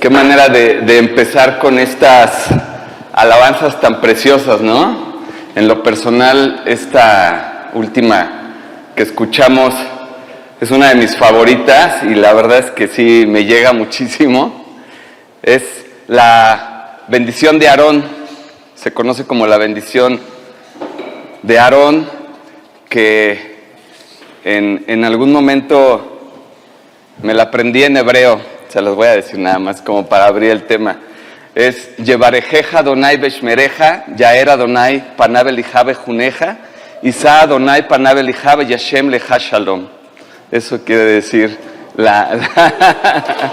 Qué manera de, empezar con estas alabanzas tan preciosas, ¿no? En lo personal, esta última que escuchamos es una de mis favoritas y la verdad es que sí me llega muchísimo. Es la bendición de Aarón, se conoce como la bendición de Aarón, que en algún momento me la aprendí en hebreo se los voy a decir nada más como para abrir el tema. Es Yevarejeja Donai Beshmereja, Yaera Donai Panabel Ijabe Juneja, Isa Donai Panabel Ijabe Yashem Leja Shalom. Eso quiere decir la. la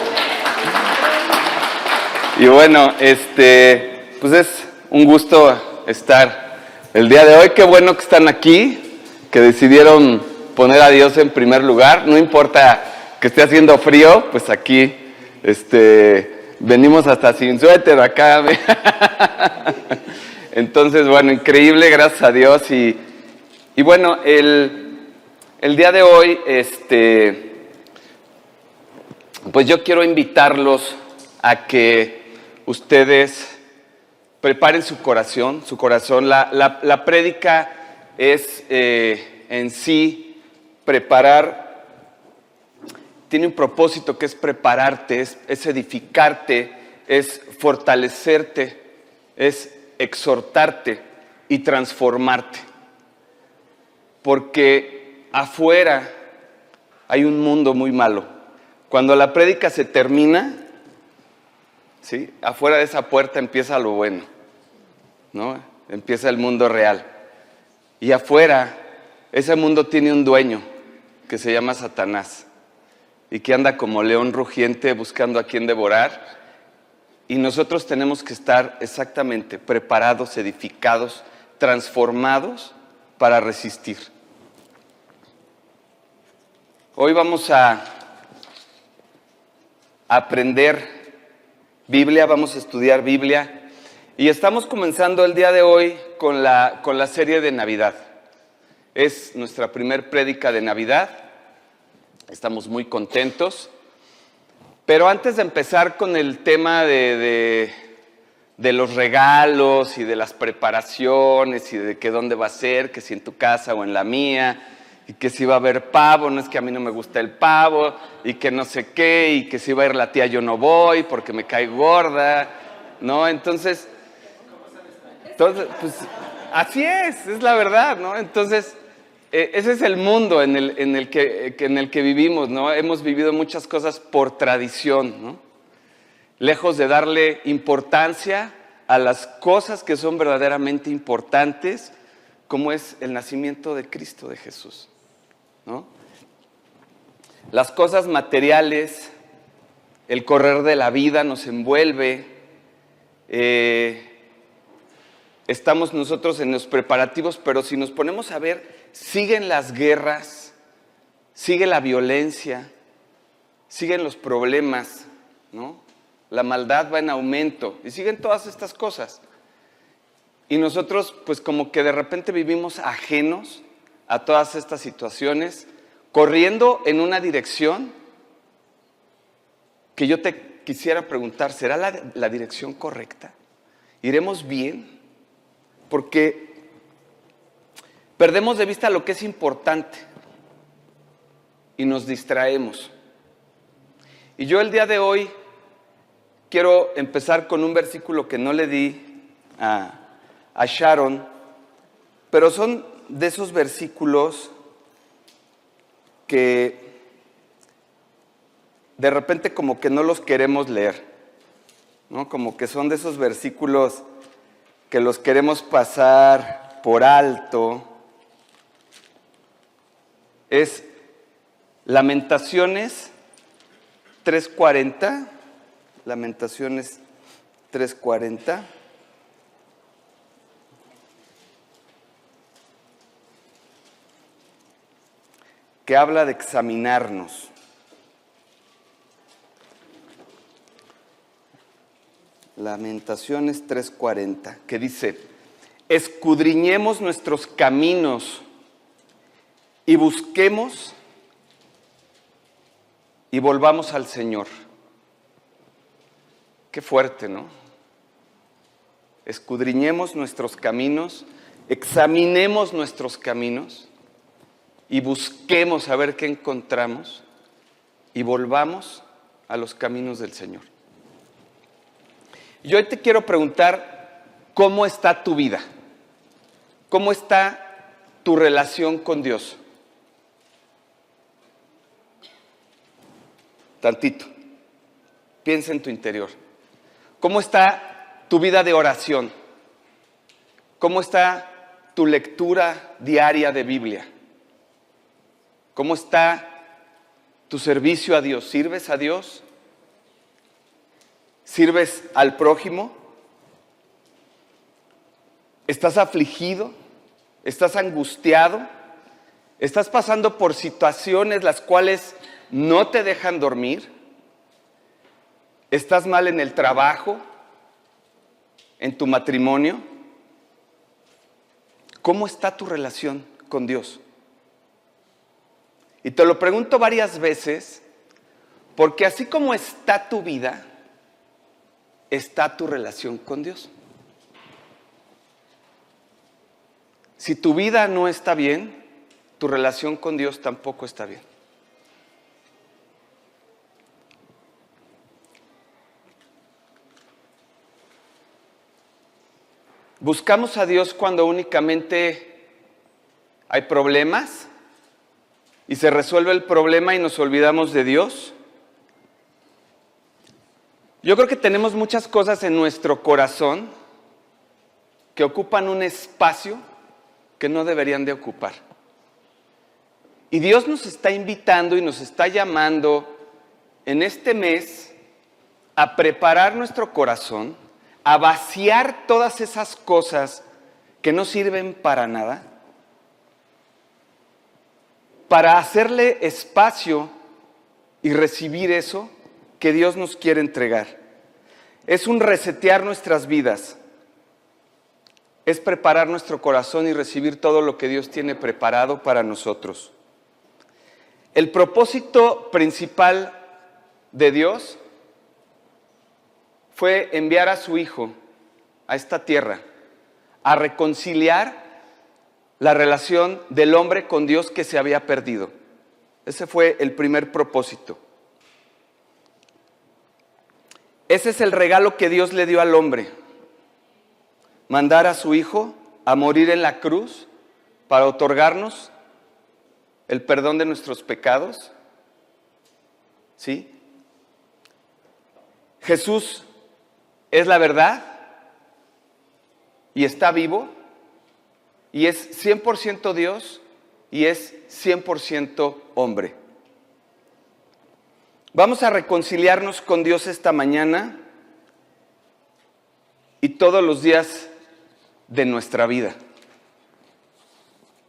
y bueno, este, pues es un gusto estar el día de hoy. Qué bueno que están aquí, que decidieron poner a Dios en primer lugar. No importa que esté haciendo frío, pues aquí este, venimos hasta sin suéter acá. Entonces, bueno, increíble, gracias a Dios. Y, y bueno, el, el, día de hoy, este, pues yo quiero invitarlos a que ustedes preparen su corazón, su corazón. La, la, la prédica es eh, en sí preparar tiene un propósito que es prepararte, es, edificarte, es fortalecerte, es exhortarte y transformarte. Porque afuera hay un mundo muy malo. Cuando la prédica se termina, ¿sí? afuera de esa puerta empieza lo bueno, ¿no? empieza el mundo real. Y afuera, ese mundo tiene un dueño que se llama Satanás y que anda como león rugiente buscando a quien devorar. Y nosotros tenemos que estar exactamente preparados, edificados, transformados para resistir. Hoy vamos a aprender Biblia, vamos a estudiar Biblia y estamos comenzando el día de hoy con la, con la serie de Navidad. Es nuestra primer prédica de Navidad Estamos muy contentos. Pero antes de empezar con el tema de, de, los regalos y de las preparaciones y de que dónde va a ser, que si en tu casa o en la mía, y que si va a haber pavo, no es que a mí no me gusta el pavo, y que no sé qué, y que si va a ir la tía yo no voy porque me cae gorda, ¿no? Entonces, entonces pues así es, es la verdad, ¿no? Entonces, ese es el mundo en el, en el, que, en el que vivimos, ¿no? Hemos vivido muchas cosas por tradición, ¿no? Lejos de darle importancia a las cosas que son verdaderamente importantes, como es el nacimiento de Cristo, de Jesús, ¿no? Las cosas materiales, el correr de la vida nos envuelve, eh, estamos nosotros en los preparativos, pero si nos ponemos a ver siguen las guerras, sigue la violencia, siguen los problemas, ¿no? La maldad va en aumento y siguen todas estas cosas. Y nosotros pues como que de repente vivimos ajenos a todas estas situaciones, corriendo en una dirección que yo te quisiera preguntar, ¿será la, dirección correcta? ¿Iremos bien? Porque Perdemos de vista lo que es importante y nos distraemos. Y yo el día de hoy quiero empezar con un versículo que no le di a, Sharon, pero son de esos versículos que de repente como que no los queremos leer, ¿no? Como que son de esos versículos que los queremos pasar por alto es Lamentaciones 340, Lamentaciones 340. que habla de examinarnos. Lamentaciones 3:40, que dice, escudriñemos nuestros caminos y busquemos y volvamos al Señor. Qué fuerte, ¿no? Escudriñemos nuestros caminos, examinemos nuestros caminos y busquemos a ver qué encontramos y volvamos a los caminos del Señor. Y hoy te quiero preguntar, ¿cómo está tu vida? ¿Cómo está tu relación con Dios? Tantito. Piensa en tu interior. ¿Cómo está tu vida de oración? ¿Cómo está tu lectura diaria de Biblia? ¿Cómo está tu servicio a Dios? ¿Sirves a Dios? ¿Sirves al prójimo? ¿Estás afligido? ¿Estás angustiado? ¿Estás pasando por situaciones las cuales no te dejan dormir? ¿Estás mal en el trabajo? ¿En tu matrimonio? ¿Cómo está tu relación con Dios? Y te lo pregunto varias veces, porque así como está tu vida, está tu relación con Dios. Si tu vida no está bien, tu relación con Dios tampoco está bien. Buscamos a Dios cuando únicamente hay problemas y se resuelve el problema y nos olvidamos de Dios. Yo creo que tenemos muchas cosas en nuestro corazón que ocupan un espacio que no deberían de ocupar. Y Dios nos está invitando y nos está llamando en este mes a preparar nuestro corazón, a vaciar todas esas cosas que no sirven para nada para hacerle espacio y recibir eso que Dios nos quiere entregar. Es un resetear nuestras vidas. Es preparar nuestro corazón y recibir todo lo que Dios tiene preparado para nosotros. El propósito principal de Dios fue enviar a su Hijo a esta tierra a reconciliar la relación del hombre con Dios que se había perdido. Ese fue el primer propósito. Ese es el regalo que Dios le dio al hombre. Mandar a su Hijo a morir en la cruz para otorgarnos el perdón de nuestros pecados. ¿Sí? Jesús es la verdad y está vivo y es 100% Dios y es 100% hombre. Vamos a reconciliarnos con Dios esta mañana y todos los días de nuestra vida.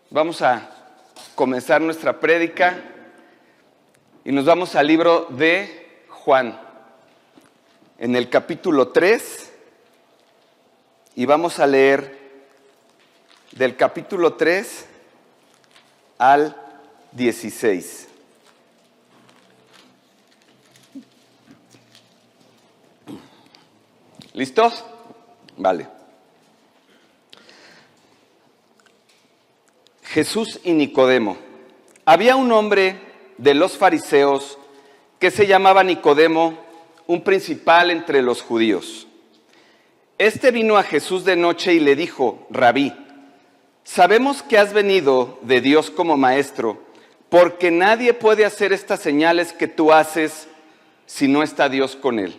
Vamos a comenzar nuestra prédica y nos vamos al libro de Juan, en el capítulo 3, y vamos a leer del capítulo 3 al 16. ¿Listos? Vale. Jesús y Nicodemo. Había un hombre de los fariseos que se llamaba Nicodemo, un principal entre los judíos. Este vino a Jesús de noche y le dijo, rabí, Sabemos que has venido de Dios como maestro, porque nadie puede hacer estas señales que tú haces si no está Dios con él.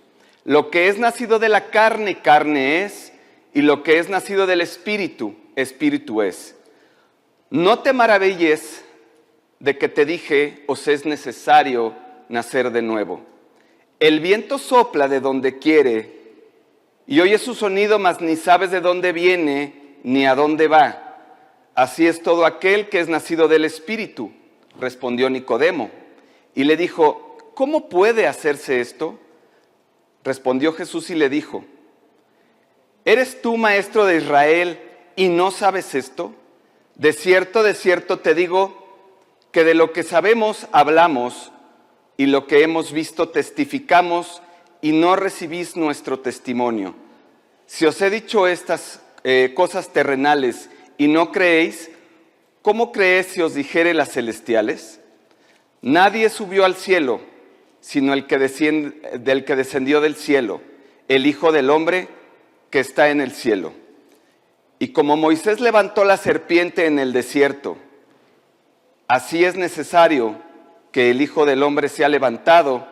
Lo que es nacido de la carne, carne es, y lo que es nacido del espíritu, espíritu es. No te maravilles de que te dije, os es necesario nacer de nuevo. el viento sopla de donde quiere y oyes su sonido, mas ni sabes de dónde viene ni a dónde va. Así es todo aquel que es nacido del Espíritu, respondió Nicodemo. Y le dijo, ¿cómo puede hacerse esto? Respondió Jesús y le dijo, ¿eres tú maestro de Israel y no sabes esto? De cierto, de cierto te digo que de lo que sabemos hablamos y lo que hemos visto testificamos y no recibís nuestro testimonio. Si os he dicho estas eh, cosas terrenales y no creéis, ¿cómo creéis si os dijere las celestiales? Nadie subió al cielo, sino el que del que descendió del cielo, el Hijo del Hombre que está en el cielo. Y como Moisés levantó la serpiente en el desierto, así es necesario que el Hijo del Hombre sea levantado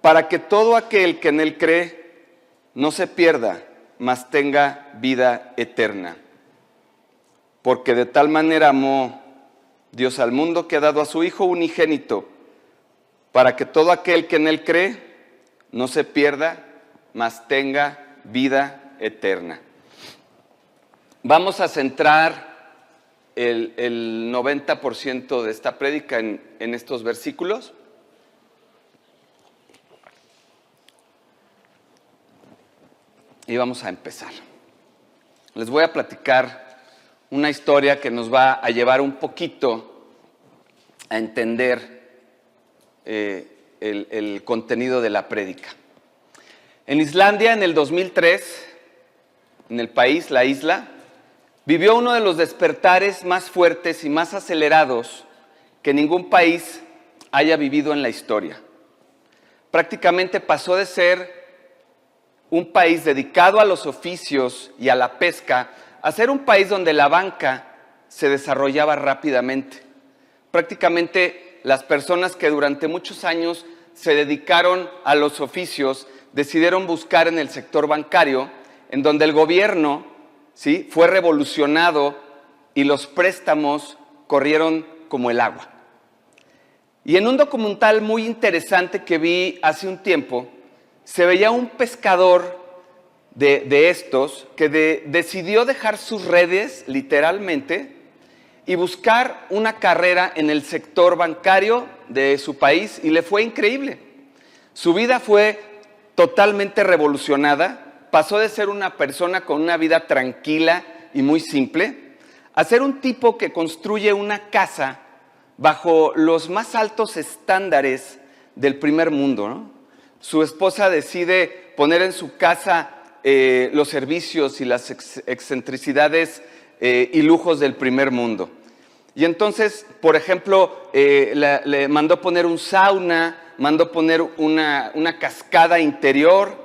para que todo aquel que en él cree no se pierda, mas tenga vida eterna. Porque de tal manera amó Dios al mundo que ha dado a su Hijo unigénito, para que todo aquel que en él cree no se pierda, mas tenga vida eterna. Vamos a centrar el, 90% de esta prédica en estos versículos. y vamos a empezar. Les voy a platicar una historia que nos va a llevar un poquito a entender eh, el, el contenido de la prédica. En Islandia, en el 2003, en el país, la isla, vivió uno de los despertares más fuertes y más acelerados que ningún país haya vivido en la historia. Prácticamente pasó de ser un país dedicado a los oficios y a la pesca, a ser un país donde la banca se desarrollaba rápidamente. Prácticamente las personas que durante muchos años se dedicaron a los oficios decidieron buscar en el sector bancario, en donde el gobierno ¿sí? fue revolucionado y los préstamos corrieron como el agua. Y en un documental muy interesante que vi hace un tiempo, se veía un pescador de, estos que decidió dejar sus redes literalmente y buscar una carrera en el sector bancario de su país y le fue increíble. Su vida fue totalmente revolucionada, pasó de ser una persona con una vida tranquila y muy simple a ser un tipo que construye una casa bajo los más altos estándares del primer mundo. Su esposa decide poner en su casa eh, los servicios y las excentricidades eh, y lujos del primer mundo. Y entonces, por ejemplo, eh, le mandó poner un sauna, mandó poner una, cascada interior,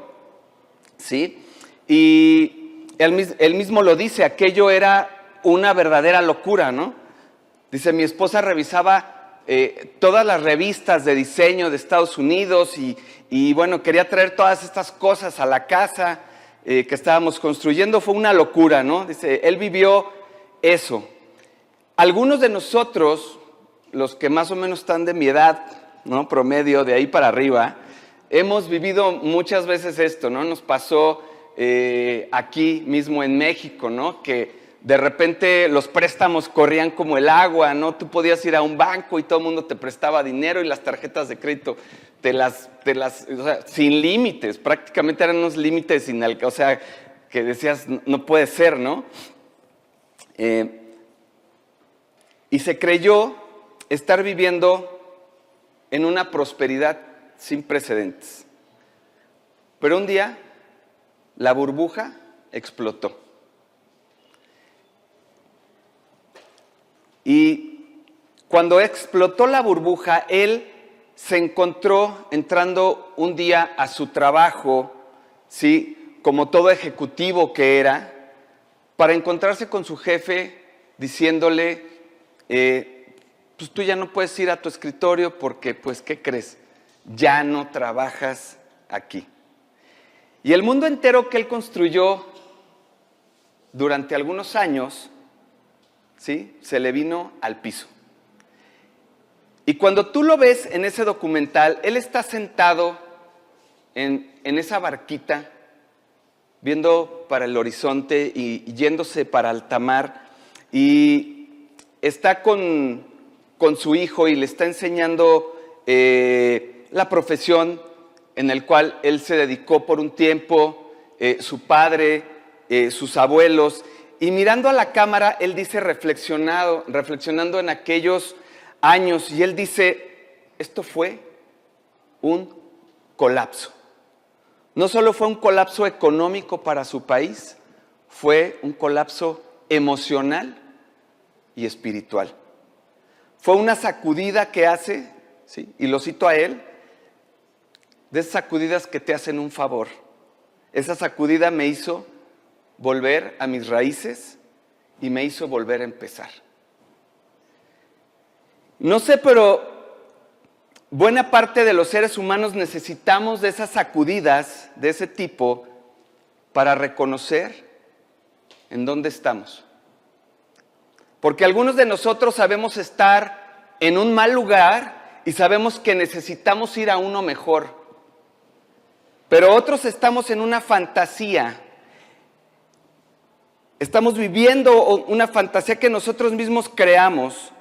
¿sí? Y él, mismo lo dice, aquello era una verdadera locura, ¿no? Dice, mi esposa revisaba eh, todas las revistas de diseño de Estados Unidos y, bueno, quería traer todas estas cosas a la casa eh, que estábamos construyendo. Fue una locura, ¿no? Dice, él vivió eso. Algunos de nosotros, los que más o menos están de mi edad, ¿no? Promedio, de ahí para arriba, hemos vivido muchas veces esto, ¿no? Nos pasó eh, aquí mismo en México, ¿no? Que de repente los préstamos corrían como el agua, ¿no? Tú podías ir a un banco y todo el mundo te prestaba dinero y las tarjetas de crédito te las, te las o sea, sin límites, prácticamente eran unos límites sin o sea, que decías, no puede ser, ¿no? Eh, y se creyó estar viviendo en una prosperidad sin precedentes. Pero un día la burbuja explotó. Y cuando explotó la burbuja, él se encontró entrando un día a su trabajo, ¿sí? como todo ejecutivo que era, para encontrarse con su jefe diciéndole, eh, pues tú ya no puedes ir a tu escritorio porque, pues, ¿qué crees? Ya no trabajas aquí. Y el mundo entero que él construyó durante algunos años ¿sí? Se le vino al piso. Y cuando tú lo ves en ese documental, él está sentado en, esa barquita, viendo para el horizonte y, yéndose para altamar, y está con, su hijo y le está enseñando eh, la profesión en el cual él se dedicó por un tiempo, eh, su padre, eh, sus abuelos, y mirando a la cámara, él dice reflexionado, reflexionando en aquellos años, y él dice, esto fue un colapso. No solo fue un colapso económico para su país, fue un colapso emocional y espiritual. Fue una sacudida que hace, ¿sí? y lo cito a él, de esas sacudidas que te hacen un favor. Esa sacudida me hizo volver a mis raíces y me hizo volver a empezar. No sé, pero buena parte de los seres humanos necesitamos de esas sacudidas de ese tipo para reconocer en dónde estamos. Porque algunos de nosotros sabemos estar en un mal lugar y sabemos que necesitamos ir a uno mejor. Pero otros estamos en una fantasía. Estamos viviendo una fantasía que nosotros mismos creamos.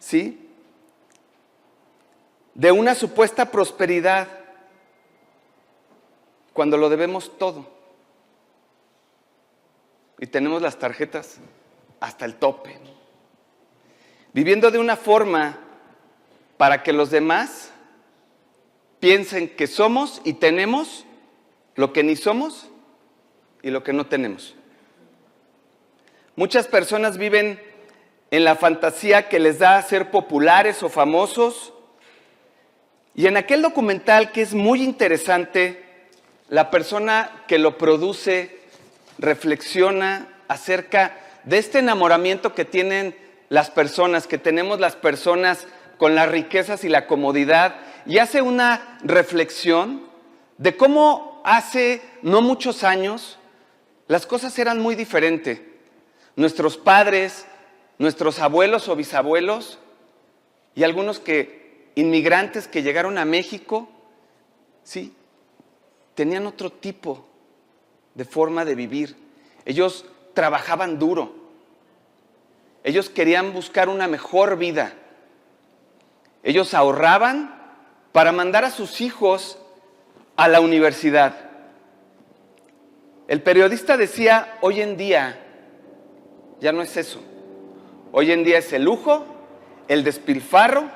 ¿Sí? De una supuesta prosperidad cuando lo debemos todo. Y tenemos las tarjetas hasta el tope. Viviendo de una forma para que los demás piensen que somos y tenemos lo que ni somos y lo que no tenemos. Muchas personas viven en la fantasía que les da ser populares o famosos. Y en aquel documental que es muy interesante, la persona que lo produce reflexiona acerca de este enamoramiento que tienen las personas, que tenemos las personas con las riquezas y la comodidad y hace una reflexión de cómo hace no muchos años las cosas eran muy diferentes. Nuestros padres, nuestros abuelos o bisabuelos y algunos que inmigrantes que llegaron a México, sí, tenían otro tipo de forma de vivir. Ellos trabajaban duro. Ellos querían buscar una mejor vida. Ellos ahorraban para mandar a sus hijos a la universidad. El periodista decía, hoy en día ya no es eso. Hoy en día es el lujo, el despilfarro,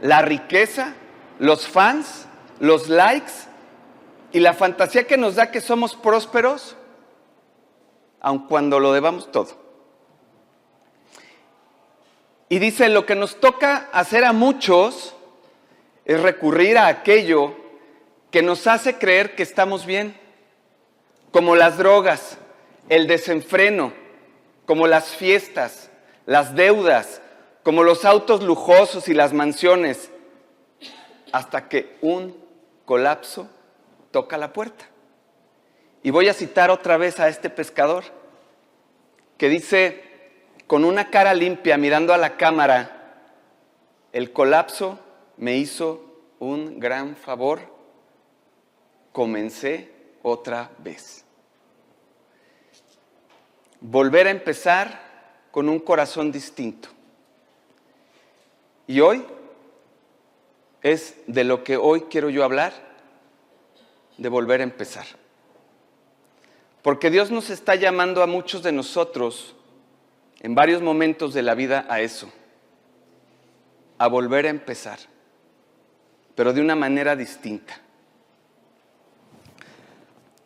la riqueza, los fans, los likes y la fantasía que nos da que somos prósperos, aun cuando lo debamos todo. Y dice, lo que nos toca hacer a muchos es recurrir a aquello que nos hace creer que estamos bien, como las drogas, el desenfreno, como las fiestas, las deudas, como los autos lujosos y las mansiones, hasta que un colapso toca la puerta. Y voy a citar otra vez a este pescador que dice, con una cara limpia, mirando a la cámara, el colapso me hizo un gran favor, comencé otra vez. Volver a empezar con un corazón distinto. Y hoy es de lo que hoy quiero yo hablar, de volver a empezar. Porque Dios nos está llamando a muchos de nosotros en varios momentos de la vida a eso, a volver a empezar pero de una manera distinta.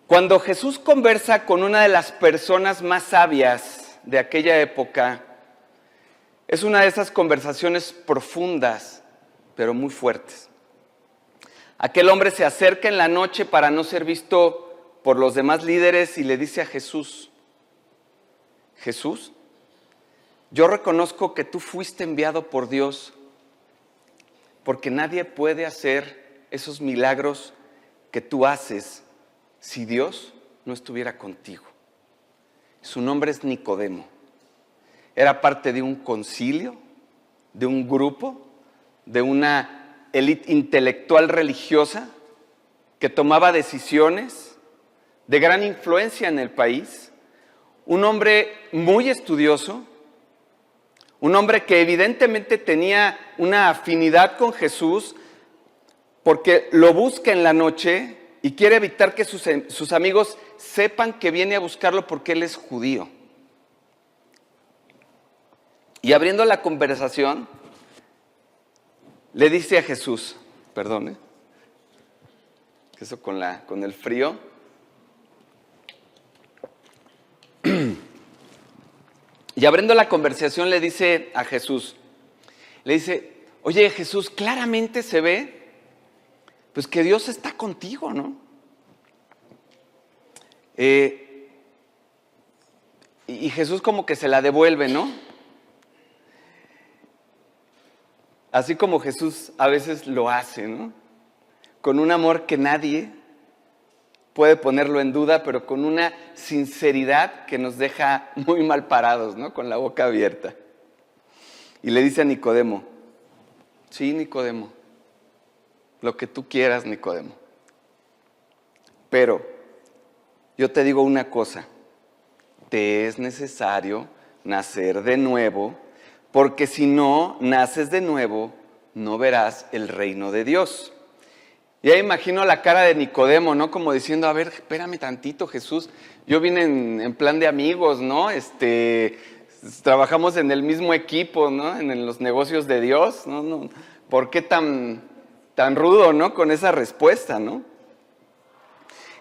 Cuando Jesús conversa con una de las personas más sabias de aquella época, es una de esas conversaciones profundas, pero muy fuertes. Aquel hombre se acerca en la noche para no ser visto por los demás líderes y le dice a Jesús, Jesús, yo reconozco que tú fuiste enviado por Dios porque nadie puede hacer esos milagros que tú haces si Dios no estuviera contigo. Su nombre es Nicodemo. Era parte de un concilio, de un grupo, de una élite intelectual religiosa que tomaba decisiones de gran influencia en el país, un hombre muy estudioso, un hombre que evidentemente tenía una afinidad con Jesús porque lo busca en la noche y quiere evitar que sus, amigos sepan que viene a buscarlo porque él es judío. Y abriendo la conversación, le dice a Jesús, perdone, eso con, la, con el frío. Y abriendo la conversación le dice a Jesús, le dice, oye Jesús, claramente se ve, pues que Dios está contigo, ¿no? Eh, y Jesús como que se la devuelve, ¿no? Así como Jesús a veces lo hace, ¿no? Con un amor que nadie puede ponerlo en duda, pero con una sinceridad que nos deja muy mal parados, ¿no? Con la boca abierta. Y le dice a Nicodemo, sí, Nicodemo, lo que tú quieras, Nicodemo. Pero yo te digo una cosa, te es necesario nacer de nuevo porque si no naces de nuevo, no verás el reino de Dios. Ya imagino la cara de Nicodemo, ¿no? Como diciendo, a ver, espérame tantito, Jesús. Yo vine en, plan de amigos, ¿no? Este, trabajamos en el mismo equipo, ¿no? En, los negocios de Dios, ¿no? ¿Por qué tan, tan rudo, ¿no? Con esa respuesta, ¿no?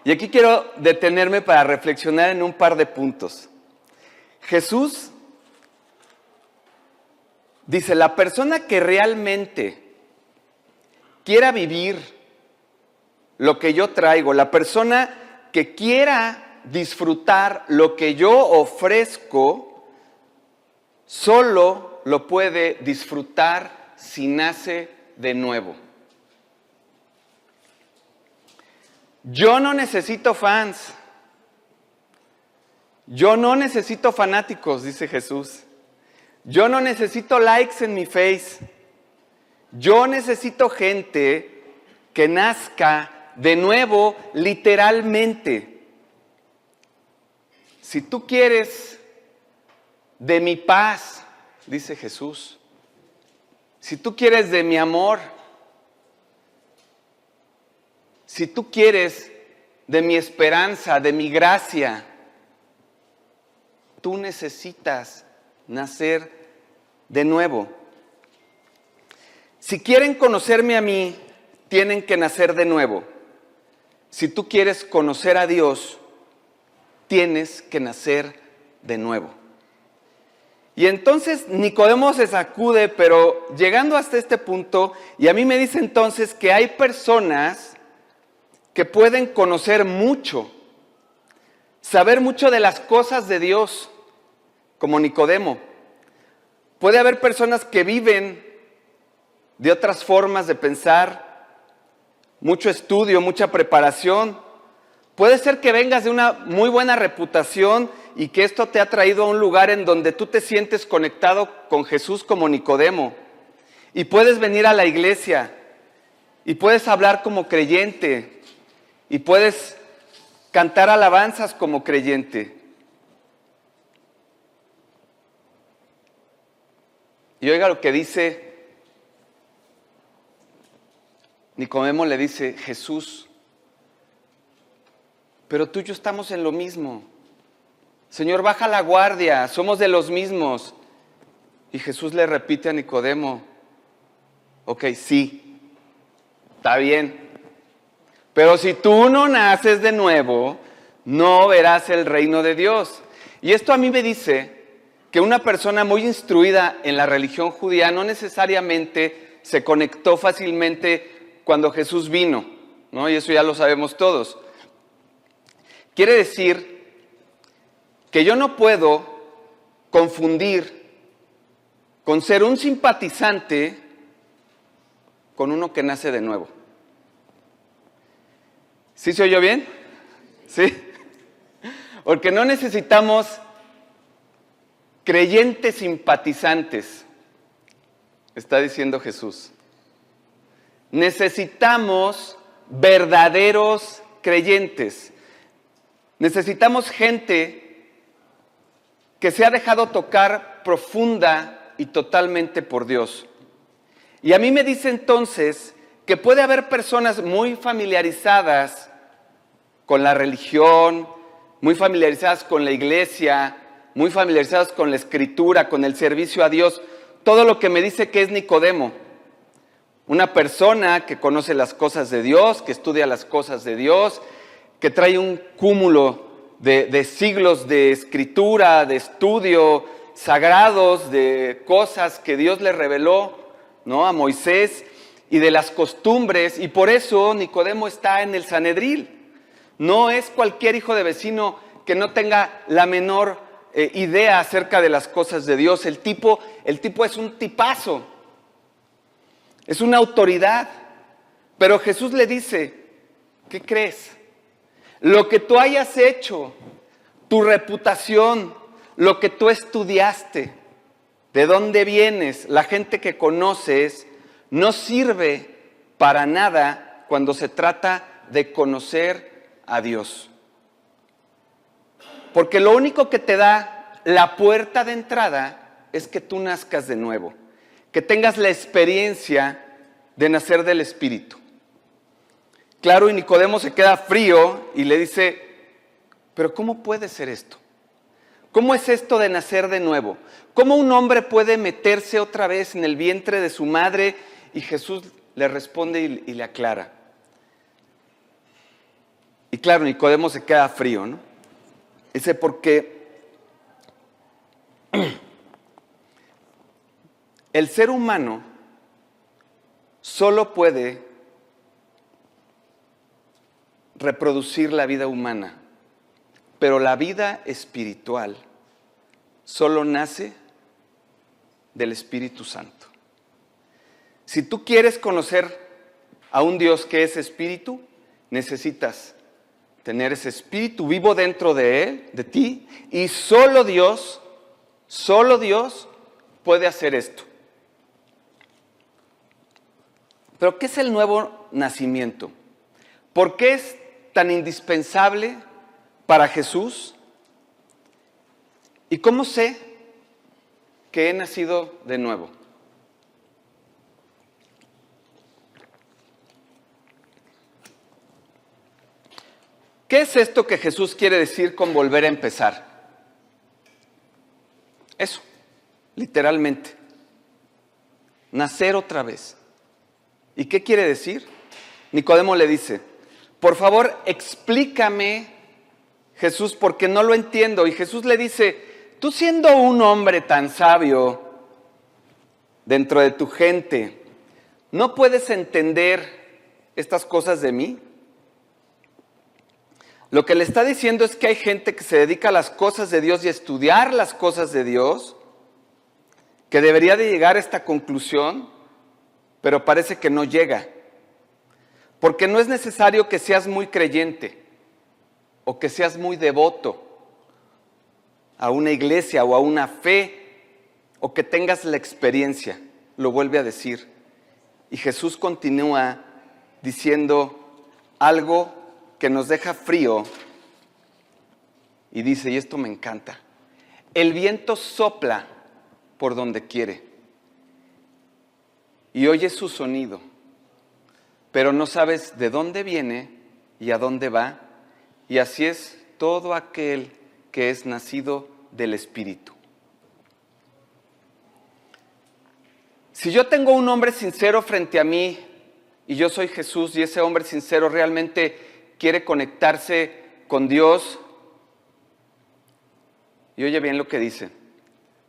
Y aquí quiero detenerme para reflexionar en un par de puntos. Jesús Dice, la persona que realmente quiera vivir lo que yo traigo, la persona que quiera disfrutar lo que yo ofrezco, solo lo puede disfrutar si nace de nuevo. Yo no necesito fans. Yo no necesito fanáticos, dice Jesús. Yo no necesito likes en mi face. Yo necesito gente que nazca de nuevo literalmente. Si tú quieres de mi paz, dice Jesús, si tú quieres de mi amor, si tú quieres de mi esperanza, de mi gracia, tú necesitas nacer de nuevo. Si quieren conocerme a mí, tienen que nacer de nuevo. Si tú quieres conocer a Dios, tienes que nacer de nuevo. Y entonces Nicodemo se sacude, pero llegando hasta este punto, y a mí me dice entonces que hay personas que pueden conocer mucho, saber mucho de las cosas de Dios, como Nicodemo. Puede haber personas que viven de otras formas de pensar, mucho estudio, mucha preparación. Puede ser que vengas de una muy buena reputación y que esto te ha traído a un lugar en donde tú te sientes conectado con Jesús como Nicodemo. Y puedes venir a la iglesia y puedes hablar como creyente y puedes cantar alabanzas como creyente. Y oiga lo que dice, Nicodemo le dice, Jesús, pero tú y yo estamos en lo mismo. Señor, baja la guardia, somos de los mismos. Y Jesús le repite a Nicodemo, ok, sí, está bien, pero si tú no naces de nuevo, no verás el reino de Dios. Y esto a mí me dice que una persona muy instruida en la religión judía no necesariamente se conectó fácilmente cuando Jesús vino, ¿no? Y eso ya lo sabemos todos. Quiere decir que yo no puedo confundir con ser un simpatizante con uno que nace de nuevo. ¿Sí se oyó bien? ¿Sí? Porque no necesitamos creyentes simpatizantes, está diciendo Jesús. Necesitamos verdaderos creyentes. Necesitamos gente que se ha dejado tocar profunda y totalmente por Dios. Y a mí me dice entonces que puede haber personas muy familiarizadas con la religión, muy familiarizadas con la iglesia, muy familiarizadas con la escritura, con el servicio a Dios, todo lo que me dice que es Nicodemo. Una persona que conoce las cosas de Dios, que estudia las cosas de Dios, que trae un cúmulo de, siglos de escritura, de estudio, sagrados, de cosas que Dios le reveló ¿no? a Moisés y de las costumbres. Y por eso Nicodemo está en el Sanedril. No es cualquier hijo de vecino que no tenga la menor eh, idea acerca de las cosas de Dios. El tipo, el tipo es un tipazo. Es una autoridad. Pero Jesús le dice, ¿qué crees? Lo que tú hayas hecho, tu reputación, lo que tú estudiaste, de dónde vienes, la gente que conoces, no sirve para nada cuando se trata de conocer a Dios. Porque lo único que te da la puerta de entrada es que tú nazcas de nuevo, que tengas la experiencia de nacer del Espíritu. Claro, y Nicodemo se queda frío y le dice, pero ¿cómo puede ser esto? ¿Cómo es esto de nacer de nuevo? ¿Cómo un hombre puede meterse otra vez en el vientre de su madre? Y Jesús le responde y, le aclara. Y claro, Nicodemo se queda frío, ¿no? Dice, porque el ser humano solo puede reproducir la vida humana, pero la vida espiritual solo nace del Espíritu Santo. Si tú quieres conocer a un Dios que es espíritu, necesitas tener ese espíritu vivo dentro de él, de ti, y solo Dios, solo Dios puede hacer esto. Pero ¿qué es el nuevo nacimiento? ¿Por qué es tan indispensable para Jesús? ¿Y cómo sé que he nacido de nuevo? ¿Qué es esto que Jesús quiere decir con volver a empezar? Eso, literalmente. Nacer otra vez. ¿Y qué quiere decir? Nicodemo le dice, por favor, explícame, Jesús, porque no lo entiendo. Y Jesús le dice, tú siendo un hombre tan sabio dentro de tu gente, ¿no puedes entender estas cosas de mí? Lo que le está diciendo es que hay gente que se dedica a las cosas de Dios y a estudiar las cosas de Dios, que debería de llegar a esta conclusión, pero parece que no llega. Porque no es necesario que seas muy creyente o que seas muy devoto a una iglesia o a una fe o que tengas la experiencia, lo vuelve a decir. Y Jesús continúa diciendo algo que nos deja frío y dice, y esto me encanta, el viento sopla por donde quiere y oye su sonido pero no sabes de dónde viene y a dónde va, y así es todo aquel que es nacido del Espíritu. Si yo tengo un hombre sincero frente a mí y yo soy Jesús y ese hombre sincero realmente quiere conectarse con Dios, y oye bien lo que dice,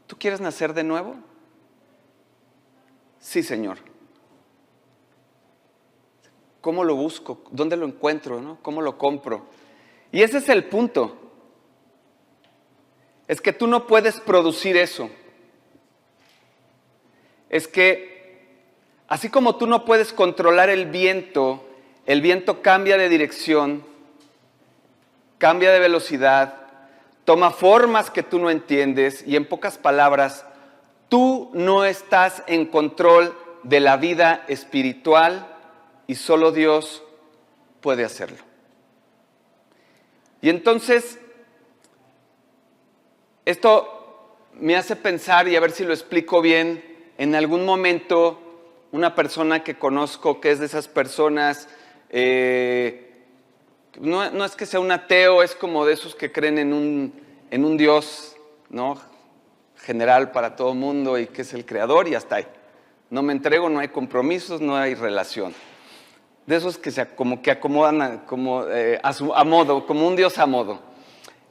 ¿tú quieres nacer de nuevo? Sí, Señor. ¿Cómo lo busco? ¿Dónde lo encuentro? ¿Cómo lo compro? Y ese es el punto. Es que tú no puedes producir eso. Es que así como tú no puedes controlar el viento, el viento cambia de dirección, cambia de velocidad, toma formas que tú no entiendes y en pocas palabras, tú no estás en control de la vida espiritual y solo Dios puede hacerlo. Y entonces, esto me hace pensar, y a ver si lo explico bien, en algún momento una persona que conozco que es de esas personas, eh, no, no, es que sea un ateo, es como de esos que creen en un, en un Dios ¿no? General para todo mundo y que es el creador y hasta ahí. No me entrego, no hay compromisos, no hay relación. De esos que se como que acomodan a, como, eh, a, modo, como un Dios a modo.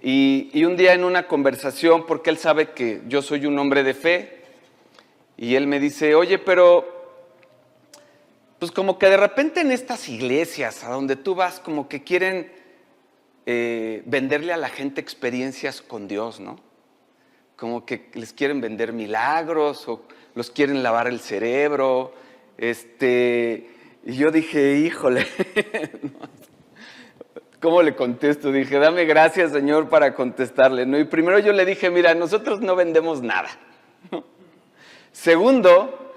Y, y un día en una conversación, porque él sabe que yo soy un hombre de fe, y él me dice, oye, pero pues como que de repente en estas iglesias a donde tú vas, como que quieren eh, venderle a la gente experiencias con Dios, ¿no? Como que les quieren vender milagros o los quieren lavar el cerebro. Este, y yo dije, híjole, ¿cómo le contesto? Dije, dame gracias, Señor, para contestarle. ¿no? Y primero yo le dije, mira, nosotros no vendemos nada. Segundo,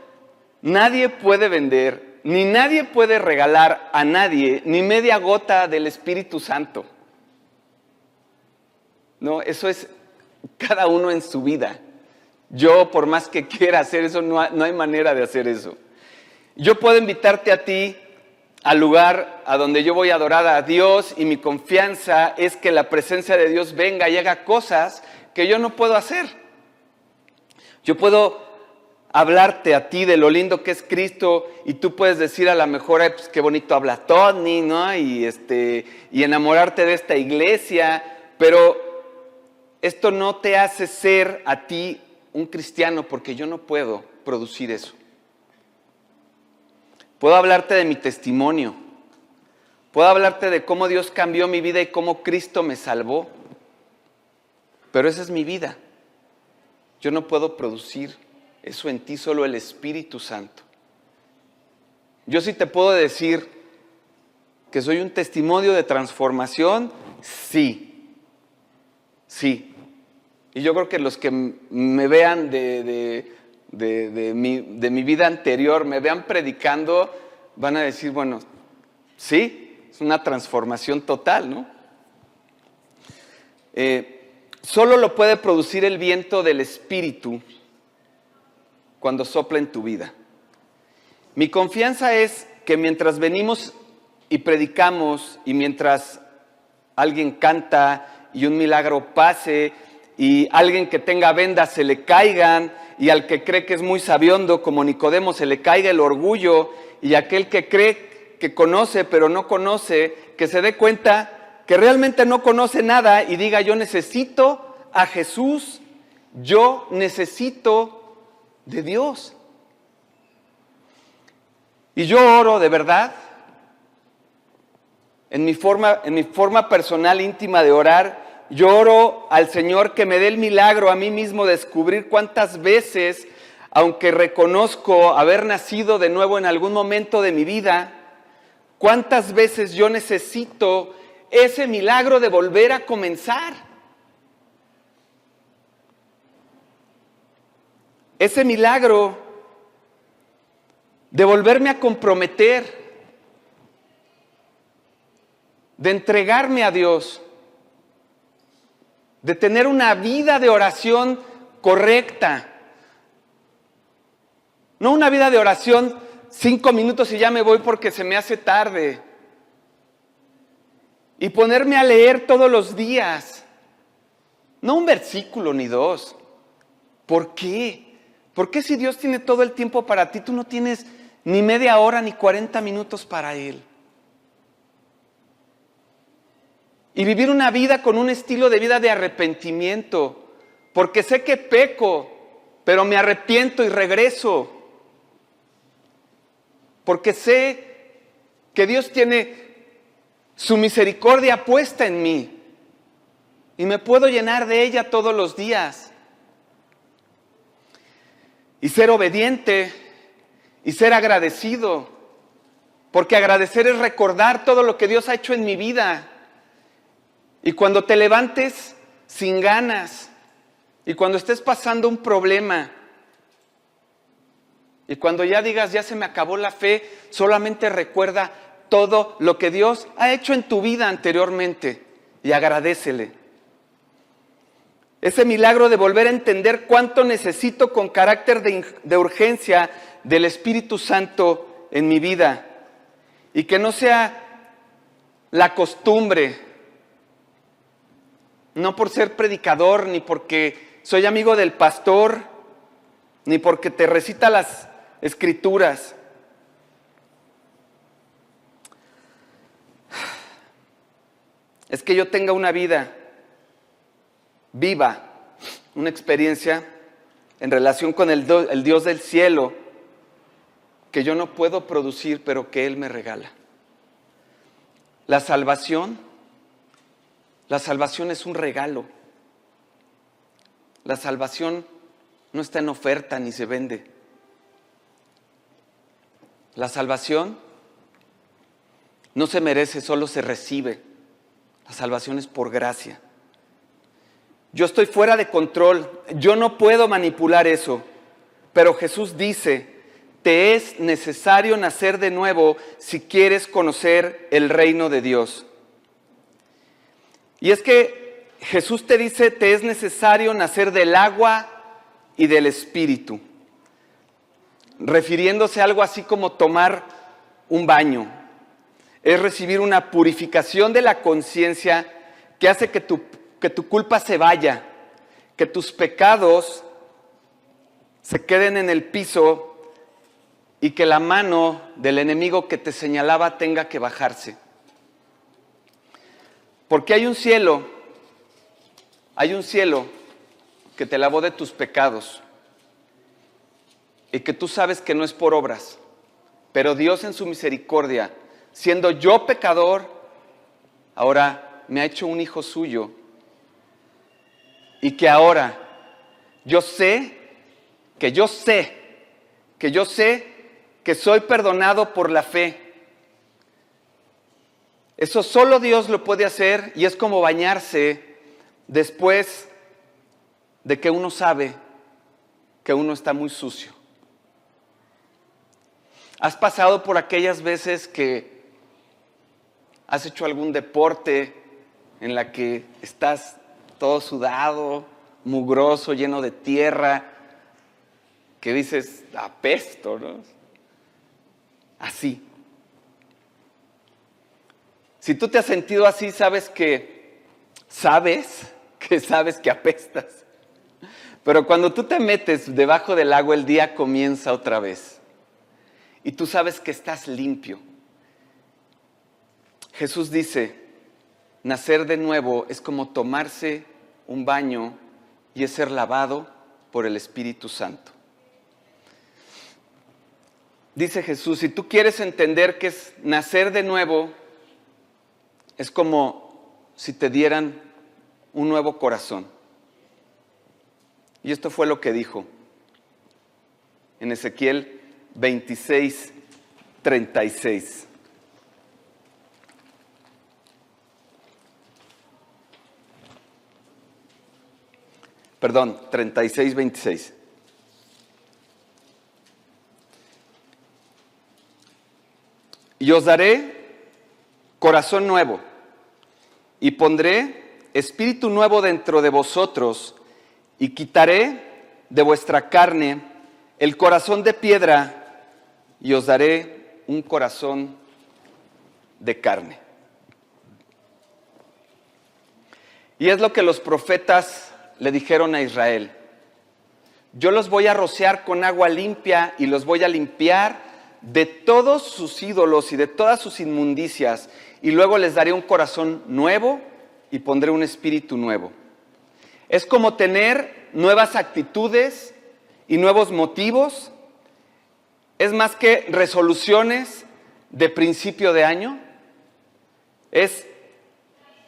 nadie puede vender ni nadie puede regalar a nadie ni media gota del Espíritu Santo. No, eso es cada uno en su vida. Yo, por más que quiera hacer eso, no, hay manera de hacer eso. Yo puedo invitarte a ti al lugar a donde yo voy a adorar a Dios y mi confianza es que la presencia de Dios venga y haga cosas que yo no puedo hacer. Yo puedo hablarte a ti de lo lindo que es Cristo y tú puedes decir a lo mejor, pues qué bonito habla Tony, ¿no? Y, este, y enamorarte de esta iglesia, pero esto no te hace ser a ti un cristiano porque yo no puedo producir eso. Puedo hablarte de mi testimonio, puedo hablarte de cómo Dios cambió mi vida y cómo Cristo me salvó, pero esa es mi vida. Yo no puedo producir eso en ti solo el Espíritu Santo. Yo sí te puedo decir que soy un testimonio de transformación, sí, sí. Y yo creo que los que me vean de, mi, de mi vida anterior, me vean predicando, van a decir, bueno, sí, es una transformación total, ¿no? Eh, solo lo puede producir el viento del Espíritu cuando sopla en tu vida. Mi confianza es que mientras venimos y predicamos y mientras alguien canta y un milagro pase y alguien que tenga vendas se le caigan y al que cree que es muy sabiondo como Nicodemo se le caiga el orgullo y aquel que cree que conoce pero no conoce, que se dé cuenta que realmente no conoce nada y diga yo necesito a Jesús, yo necesito de Dios. Y yo oro de verdad, en mi forma, en mi forma personal íntima de orar, yo oro al Señor que me dé el milagro a mí mismo descubrir cuántas veces, aunque reconozco haber nacido de nuevo en algún momento de mi vida, cuántas veces yo necesito ese milagro de volver a comenzar. ese milagro de volverme a comprometer, de entregarme a Dios, de tener una vida de oración correcta. No una vida de oración cinco minutos y ya me voy porque se me hace tarde. Y ponerme a leer todos los días. No un versículo ni dos. ¿Por qué? ¿Por qué si Dios tiene todo el tiempo para ti, tú no tienes ni media hora ni 40 minutos para Él? Y vivir una vida con un estilo de vida de arrepentimiento, porque sé que peco, pero me arrepiento y regreso. Porque sé que Dios tiene su misericordia puesta en mí y me puedo llenar de ella todos los días y ser obediente y ser agradecido. Porque agradecer es recordar todo lo que Dios ha hecho en mi vida. Y cuando te levantes sin ganas, y cuando estés pasando un problema, y cuando ya digas, ya se me acabó la fe, solamente recuerda todo lo que Dios ha hecho en tu vida anteriormente y agradecele. Ese milagro de volver a entender cuánto necesito con carácter de, de urgencia del Espíritu Santo en mi vida. Y que no sea la costumbre, no por ser predicador, ni porque soy amigo del pastor, ni porque te recita las escrituras. Es que yo tenga una vida viva, una experiencia en relación con el, el Dios del cielo que yo no puedo producir, pero que Él me regala. La salvación, la salvación es un regalo. La salvación no está en oferta ni se vende. La salvación no se merece, solo se recibe. La salvación es por gracia. Yo estoy fuera de control, yo no puedo manipular eso, pero Jesús dice, te es necesario nacer de nuevo si quieres conocer el reino de Dios. Y es que Jesús te dice, te es necesario nacer del agua y del espíritu, refiriéndose a algo así como tomar un baño. Es recibir una purificación de la conciencia que hace que tu, que tu culpa se vaya, que tus pecados se queden en el piso y que la mano del enemigo que te señalaba tenga que bajarse. Porque hay un cielo, hay un cielo que te lavó de tus pecados y que tú sabes que no es por obras, pero Dios en su misericordia, siendo yo pecador, ahora me ha hecho un hijo suyo y que ahora yo sé, que yo sé, que yo sé que soy perdonado por la fe. Eso solo Dios lo puede hacer y es como bañarse después de que uno sabe que uno está muy sucio. ¿Has pasado por aquellas veces que has hecho algún deporte en la que estás todo sudado, mugroso, lleno de tierra, que dices, apesto, ¿no? así. Si tú te has sentido así, sabes que, sabes que sabes que apestas. Pero cuando tú te metes debajo del agua, el día comienza otra vez. Y tú sabes que estás limpio. Jesús dice, nacer de nuevo es como tomarse un baño y es ser lavado por el Espíritu Santo. Dice Jesús, si tú quieres entender que es nacer de nuevo, es como si te dieran un nuevo corazón. Y esto fue lo que dijo en Ezequiel 26, 36. Perdón, 36, 26. Y os daré corazón nuevo y pondré espíritu nuevo dentro de vosotros y quitaré de vuestra carne el corazón de piedra y os daré un corazón de carne. Y es lo que los profetas le dijeron a Israel. Yo los voy a rociar con agua limpia y los voy a limpiar de todos sus ídolos y de todas sus inmundicias, y luego les daré un corazón nuevo y pondré un espíritu nuevo. Es como tener nuevas actitudes y nuevos motivos. Es más que resoluciones de principio de año. Es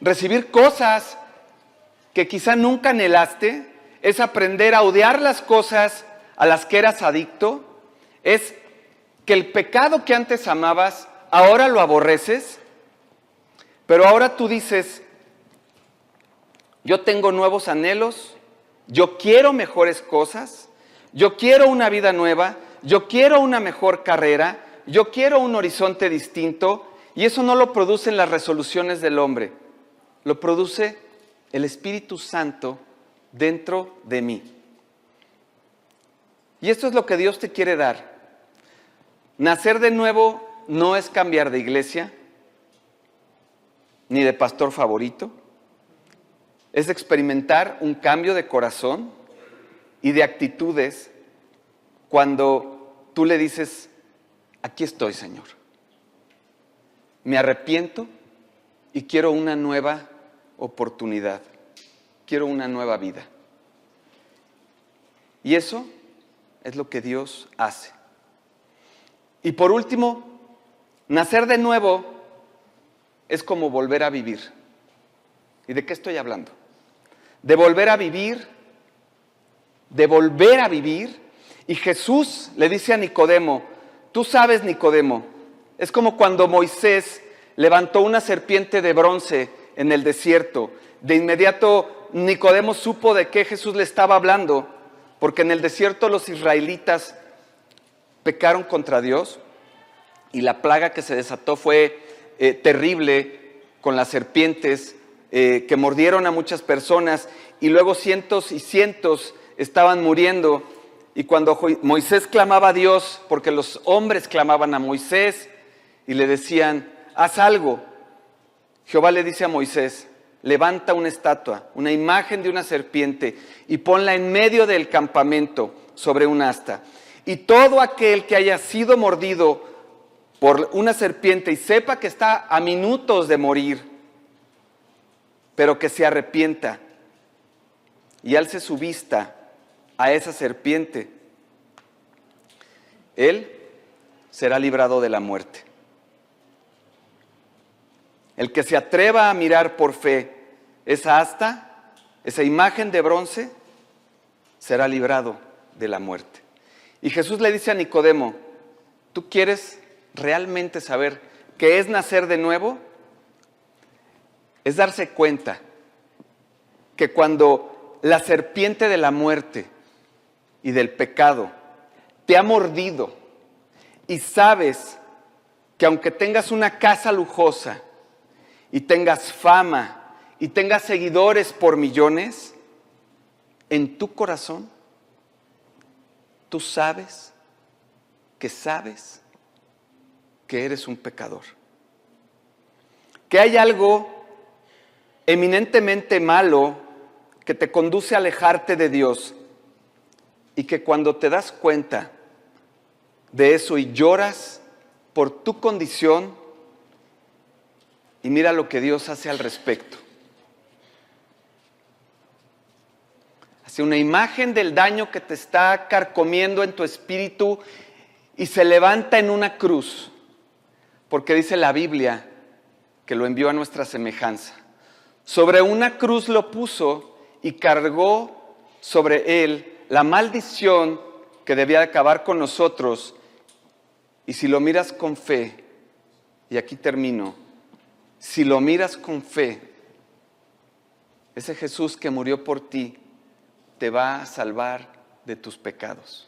recibir cosas que quizá nunca anhelaste. Es aprender a odiar las cosas a las que eras adicto. Es que el pecado que antes amabas, ahora lo aborreces, pero ahora tú dices, yo tengo nuevos anhelos, yo quiero mejores cosas, yo quiero una vida nueva, yo quiero una mejor carrera, yo quiero un horizonte distinto Y eso no lo producen las resoluciones del hombre, lo produce el Espíritu Santo dentro de mí. Y esto es lo que Dios te quiere dar. Nacer de nuevo no es cambiar de iglesia, ni de pastor favorito. Es experimentar un cambio de corazón y de actitudes cuando tú le dices, aquí estoy, Señor. Me arrepiento y quiero una nueva oportunidad. Quiero una nueva vida. Y eso es lo que Dios hace. Y por último, nacer de nuevo es como volver a vivir. ¿Y de qué estoy hablando? De volver a vivir, de volver a vivir. Y Jesús le dice a Nicodemo, tú sabes Nicodemo, es como cuando Moisés levantó una serpiente de bronce en el desierto. De inmediato Nicodemo supo de qué Jesús le estaba hablando, porque en el desierto los israelitas pecaron contra Dios y la plaga que se desató fue eh, terrible con las serpientes eh, que mordieron a muchas personas y luego cientos y cientos estaban muriendo. Y cuando Moisés clamaba a Dios, porque los hombres clamaban a Moisés y le decían, haz algo, Jehová le dice a Moisés, levanta una estatua, una imagen de una serpiente y ponla en medio del campamento sobre un asta. Y todo aquel que haya sido mordido por una serpiente y sepa que está a minutos de morir, pero que se arrepienta y alce su vista a esa serpiente, él será librado de la muerte. El que se atreva a mirar por fe esa asta, esa imagen de bronce, será librado de la muerte. Y Jesús le dice a Nicodemo, ¿tú quieres realmente saber qué es nacer de nuevo, es darse cuenta que cuando la serpiente de la muerte y del pecado te ha mordido y sabes que aunque tengas una casa lujosa y tengas fama y tengas seguidores por millones, en tu corazón tú sabes que sabes que eres un pecador. Que hay algo eminentemente malo que te conduce a alejarte de Dios y que cuando te das cuenta de eso y lloras por tu condición y mira lo que Dios hace al respecto. Una imagen del daño que te está carcomiendo en tu espíritu y se levanta en una cruz porque dice la Biblia que lo envió a nuestra semejanza. Sobre una cruz lo puso y cargó sobre él la maldición que debía acabar con nosotros. Y si lo miras con fe, y aquí termino, si lo miras con fe, ese Jesús que murió por ti te va a salvar de tus pecados.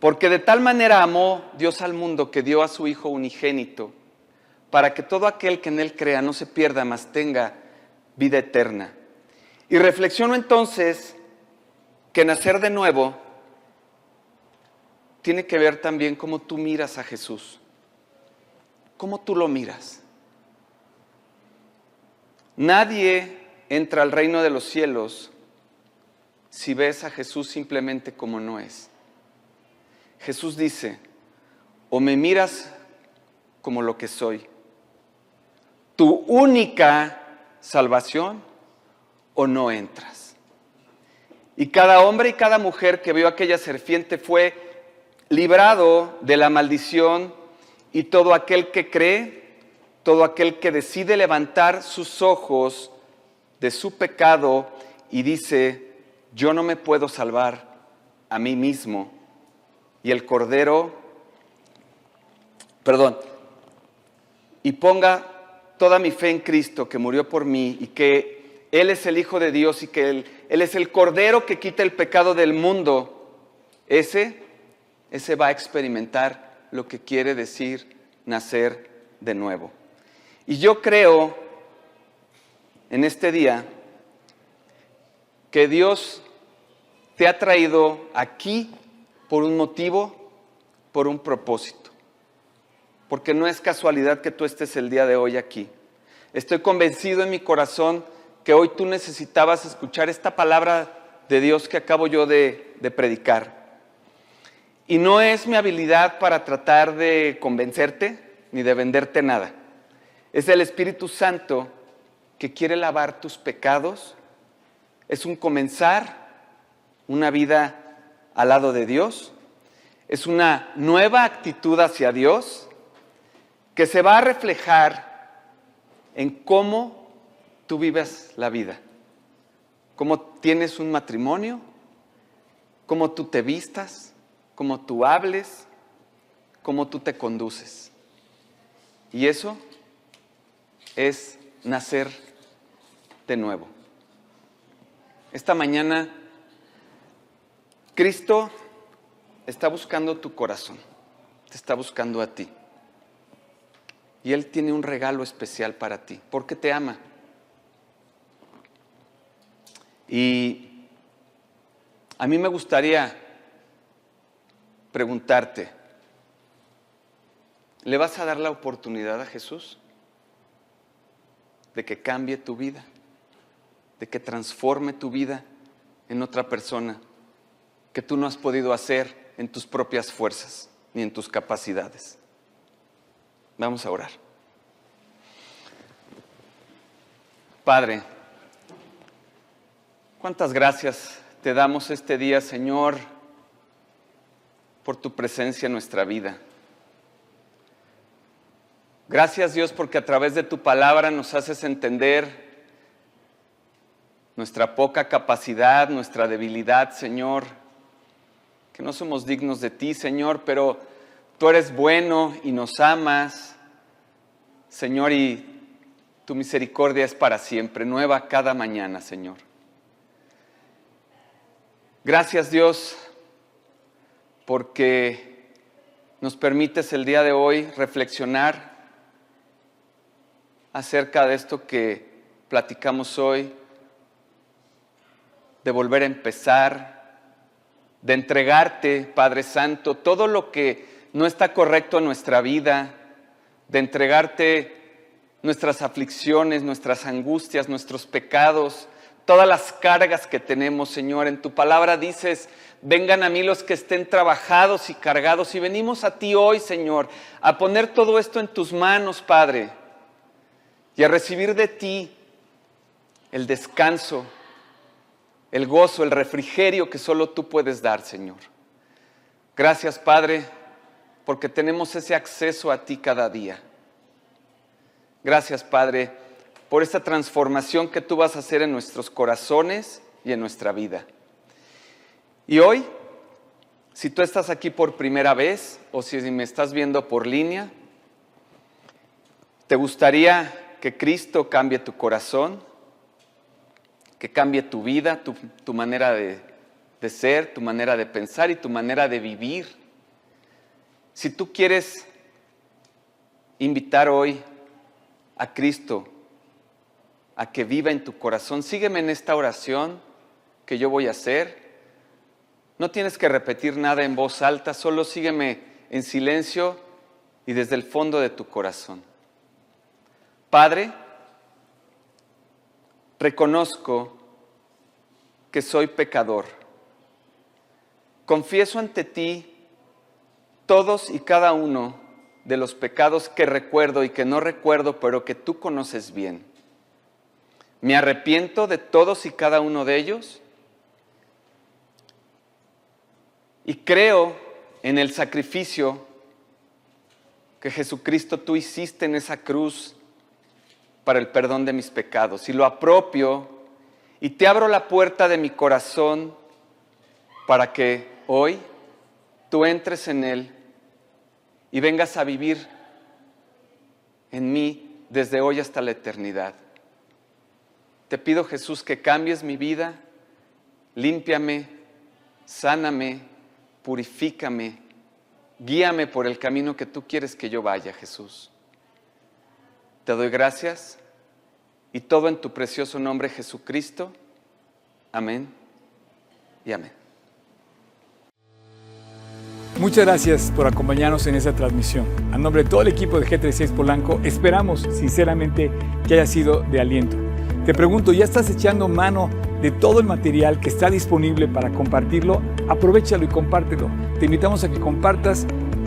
Porque de tal manera amó Dios al mundo que dio a su Hijo unigénito, para que todo aquel que en Él crea no se pierda, mas tenga vida eterna. Y reflexiono entonces que nacer de nuevo tiene que ver también cómo tú miras a Jesús, cómo tú lo miras. Nadie entra al reino de los cielos si ves a Jesús simplemente como no es. Jesús dice, o me miras como lo que soy, tu única salvación, o no entras. Y cada hombre y cada mujer que vio aquella serpiente fue librado de la maldición y todo aquel que cree, todo aquel que decide levantar sus ojos de su pecado y dice, yo no me puedo salvar a mí mismo, y el Cordero, perdón, y ponga toda mi fe en Cristo que murió por mí y que Él es el Hijo de Dios y que Él, es el Cordero que quita el pecado del mundo, ese, ese va a experimentar lo que quiere decir nacer de nuevo. Y yo creo en este día que Dios te ha traído aquí por un motivo, por un propósito. Porque no es casualidad que tú estés el día de hoy aquí. Estoy convencido en mi corazón que hoy tú necesitabas escuchar esta palabra de Dios que acabo yo de, predicar. Y no es mi habilidad para tratar de convencerte ni de venderte nada. Es el Espíritu Santo que quiere lavar tus pecados. Es un comenzar una vida al lado de Dios. Es una nueva actitud hacia Dios que se va a reflejar en cómo tú vives la vida. Cómo tienes un matrimonio, cómo tú te vistas, cómo tú hables, cómo tú te conduces. Y eso es nacer de nuevo. Esta mañana Cristo está buscando tu corazón, te está buscando a ti. Y Él tiene un regalo especial para ti, porque te ama. Y a mí me gustaría preguntarte, ¿le vas a dar la oportunidad a Jesús de que cambie tu vida, de que transforme tu vida en otra persona que tú no has podido hacer en tus propias fuerzas ni en tus capacidades? Vamos a orar. Padre, cuántas gracias te damos este día, Señor, por tu presencia en nuestra vida. Gracias Dios porque a través de tu palabra nos haces entender nuestra poca capacidad, nuestra debilidad, Señor, que no somos dignos de ti, Señor, pero tú eres bueno y nos amas, Señor, y tu misericordia es para siempre, nueva cada mañana, Señor. Gracias Dios porque nos permites el día de hoy reflexionar acerca de esto que platicamos hoy, de volver a empezar, de entregarte, Padre Santo, todo lo que no está correcto en nuestra vida, de entregarte nuestras aflicciones, nuestras angustias, nuestros pecados, todas las cargas que tenemos, Señor. En tu palabra dices, vengan a mí los que estén trabajados y cargados. Y venimos a ti hoy, Señor, a poner todo esto en tus manos, Padre, y a recibir de ti el descanso, el gozo, el refrigerio que solo tú puedes dar, Señor. Gracias, Padre, porque tenemos ese acceso a ti cada día. Gracias, Padre, por esta transformación que tú vas a hacer en nuestros corazones y en nuestra vida. Y hoy, si tú estás aquí por primera vez o si me estás viendo por línea, ¿te gustaría que Cristo cambie tu corazón? Que cambie tu vida, tu, manera de, de ser, tu manera de pensar y tu manera de vivir. Si tú quieres invitar hoy a Cristo a que viva en tu corazón, sígueme en esta oración que yo voy a hacer. No tienes que repetir nada en voz alta, solo sígueme en silencio y desde el fondo de tu corazón. Padre, reconozco que soy pecador. Confieso ante ti todos y cada uno de los pecados que recuerdo y que no recuerdo, pero que tú conoces bien. Me arrepiento de todos y cada uno de ellos y creo en el sacrificio que Jesucristo tú hiciste en esa cruz para el perdón de mis pecados. Y lo apropio y te abro la puerta de mi corazón para que hoy tú entres en él y vengas a vivir en mí desde hoy hasta la eternidad. Te pido Jesús que cambies mi vida, límpiame, sáname, purifícame, guíame por el camino que tú quieres que yo vaya, Jesús. Te doy gracias y todo en tu precioso nombre Jesucristo. Amén y amén. Muchas gracias por acompañarnos en esta transmisión. A nombre de todo el equipo de G36 Polanco, esperamos sinceramente que haya sido de aliento. Te pregunto, ¿ya estás echando mano de todo el material que está disponible para compartirlo? Aprovechalo y compártelo. Te invitamos a que compartas